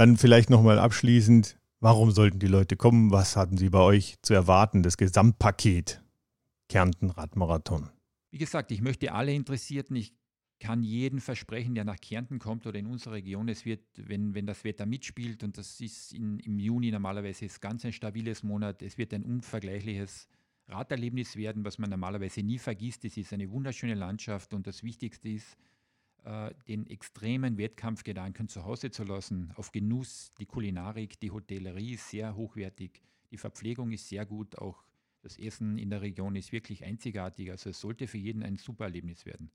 Dann vielleicht nochmal abschließend, warum sollten die Leute kommen? Was hatten sie bei euch zu erwarten? Das Gesamtpaket Kärnten Radmarathon. Wie gesagt, ich möchte alle Interessierten, ich kann jeden versprechen, der nach Kärnten kommt oder in unsere Region, es wird, wenn, wenn das Wetter mitspielt, und das ist in, im Juni normalerweise ist ganz ein stabiles Monat, es wird ein unvergleichliches Raderlebnis werden, was man normalerweise nie vergisst. Es ist eine wunderschöne Landschaft und das Wichtigste ist, äh, den extremen Wettkampfgedanken zu Hause zu lassen, auf Genuss, die Kulinarik, die Hotellerie ist sehr hochwertig, die Verpflegung ist sehr gut, auch das Essen in der Region ist wirklich einzigartig, also es sollte für jeden ein super Erlebnis werden.